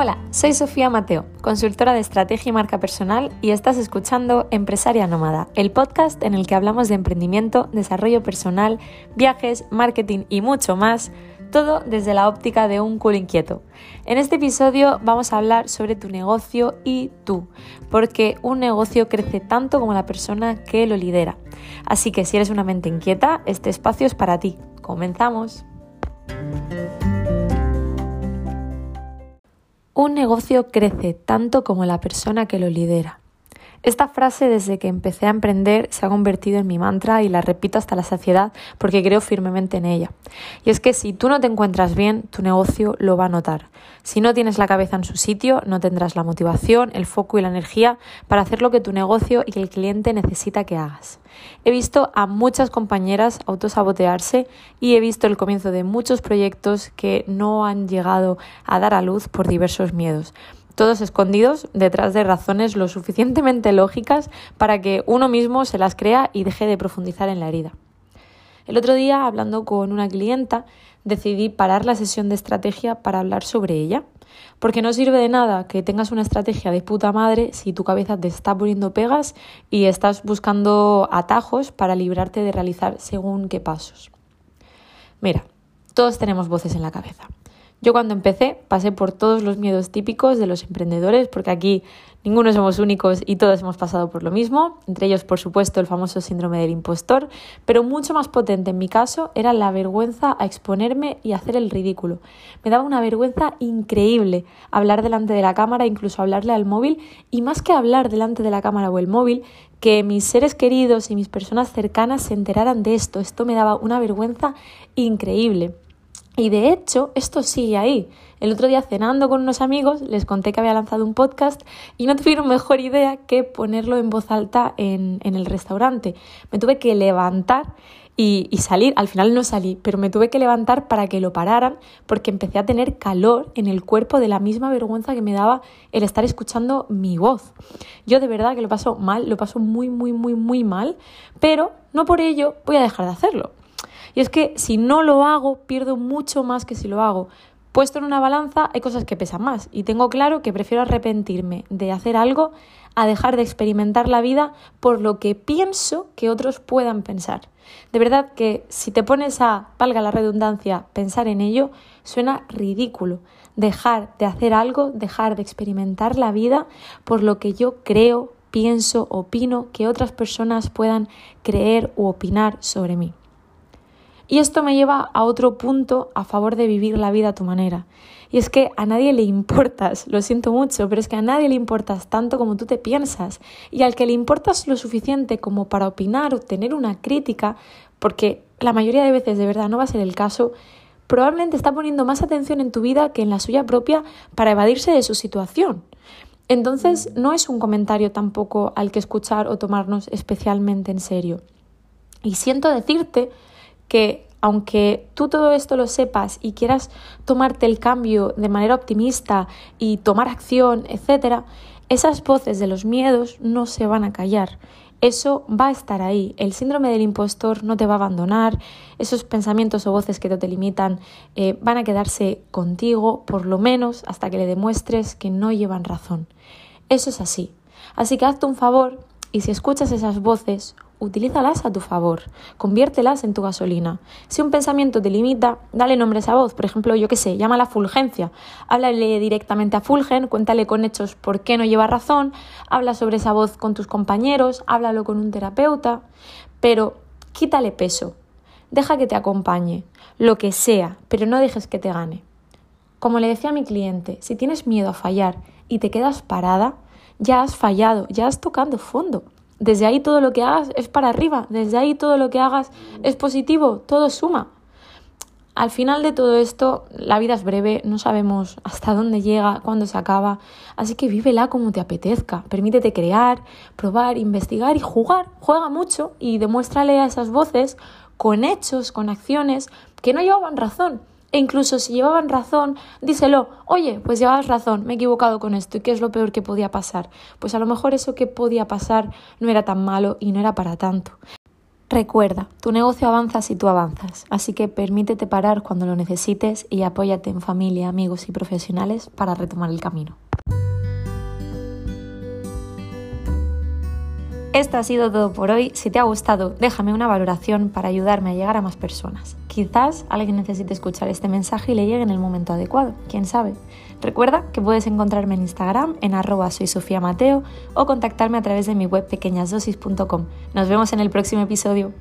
Hola, soy Sofía Mateo, consultora de estrategia y marca personal y estás escuchando Empresaria Nómada, el podcast en el que hablamos de emprendimiento, desarrollo personal, viajes, marketing y mucho más, todo desde la óptica de un cool inquieto. En este episodio vamos a hablar sobre tu negocio y tú, porque un negocio crece tanto como la persona que lo lidera. Así que si eres una mente inquieta, este espacio es para ti. Comenzamos. Un negocio crece tanto como la persona que lo lidera. Esta frase desde que empecé a emprender se ha convertido en mi mantra y la repito hasta la saciedad porque creo firmemente en ella. Y es que si tú no te encuentras bien, tu negocio lo va a notar. Si no tienes la cabeza en su sitio, no tendrás la motivación, el foco y la energía para hacer lo que tu negocio y el cliente necesita que hagas. He visto a muchas compañeras autosabotearse y he visto el comienzo de muchos proyectos que no han llegado a dar a luz por diversos miedos todos escondidos detrás de razones lo suficientemente lógicas para que uno mismo se las crea y deje de profundizar en la herida. El otro día, hablando con una clienta, decidí parar la sesión de estrategia para hablar sobre ella. Porque no sirve de nada que tengas una estrategia de puta madre si tu cabeza te está poniendo pegas y estás buscando atajos para librarte de realizar según qué pasos. Mira, todos tenemos voces en la cabeza. Yo cuando empecé pasé por todos los miedos típicos de los emprendedores, porque aquí ninguno somos únicos y todos hemos pasado por lo mismo, entre ellos por supuesto el famoso síndrome del impostor, pero mucho más potente en mi caso era la vergüenza a exponerme y hacer el ridículo. Me daba una vergüenza increíble hablar delante de la cámara, incluso hablarle al móvil, y más que hablar delante de la cámara o el móvil, que mis seres queridos y mis personas cercanas se enteraran de esto. Esto me daba una vergüenza increíble. Y de hecho, esto sigue ahí. El otro día cenando con unos amigos les conté que había lanzado un podcast y no tuvieron mejor idea que ponerlo en voz alta en, el restaurante. Me tuve que levantar y, y, salir. Al final no salí, pero me tuve que levantar para que lo pararan porque empecé a tener calor en el cuerpo de la misma vergüenza que me daba el estar escuchando mi voz. Yo de verdad que lo paso mal, lo paso muy, muy, muy, muy mal, pero no por ello voy a dejar de hacerlo. Y es que si no lo hago, pierdo mucho más que si lo hago. Puesto en una balanza, hay cosas que pesan más y tengo claro que prefiero arrepentirme de hacer algo a dejar de experimentar la vida por lo que pienso que otros puedan pensar. De verdad que si te pones a, valga la redundancia, pensar en ello, suena ridículo. Dejar de hacer algo, dejar de experimentar la vida por lo que yo creo, pienso, opino que otras personas puedan creer u opinar sobre mí. Y esto me lleva a otro punto a favor de vivir la vida a tu manera. Y es que a nadie le importas, lo siento mucho, pero es que a nadie le importas tanto como tú te piensas. Y al que le importas lo suficiente como para opinar o tener una crítica, porque la mayoría de veces de verdad no va a ser el caso, probablemente está poniendo más atención en tu vida que en la suya propia para evadirse de su situación. Entonces no es un comentario tampoco al que escuchar o tomarnos especialmente en serio. Y siento decirte que aunque tú todo esto lo sepas y quieras tomarte el cambio de manera optimista y tomar acción, etc., esas voces de los miedos no se van a callar. Eso va a estar ahí. El síndrome del impostor no te va a abandonar. Esos pensamientos o voces que te limitan eh, van a quedarse contigo, por lo menos hasta que le demuestres que no llevan razón. Eso es así. Así que hazte un favor y si escuchas esas voces, utilízalas a tu favor, conviértelas en tu gasolina. Si un pensamiento te limita, dale nombre a esa voz. Por ejemplo, yo qué sé, llámala fulgencia. Háblale directamente a Fulgen, cuéntale con hechos por qué no lleva razón, habla sobre esa voz con tus compañeros, háblalo con un terapeuta, pero quítale peso. Deja que te acompañe, lo que sea, pero no dejes que te gane. Como le decía a mi cliente, si tienes miedo a fallar y te quedas parada, ya has fallado, ya has tocado fondo. Desde ahí todo lo que hagas es para arriba, desde ahí todo lo que hagas es positivo, todo suma. Al final de todo esto, la vida es breve, no sabemos hasta dónde llega, cuándo se acaba, así que vívela como te apetezca, permítete crear, probar, investigar y jugar, juega mucho y demuéstrale a esas voces con hechos, con acciones que no llevaban razón, e incluso si llevaban razón, díselo, oye, pues llevabas razón, me he equivocado con esto, ¿y qué es lo peor que podía pasar? Pues a lo mejor eso que podía pasar no era tan malo y no era para tanto. Recuerda, tu negocio avanza si tú avanzas, así que permítete parar cuando lo necesites y apóyate en familia, amigos y profesionales para retomar el camino. Esto ha sido todo por hoy. Si te ha gustado, déjame una valoración para ayudarme a llegar a más personas. Quizás alguien necesite escuchar este mensaje y le llegue en el momento adecuado, quién sabe. Recuerda que puedes encontrarme en Instagram en arroba Mateo o contactarme a través de mi web pequeñasdosis.com. Nos vemos en el próximo episodio.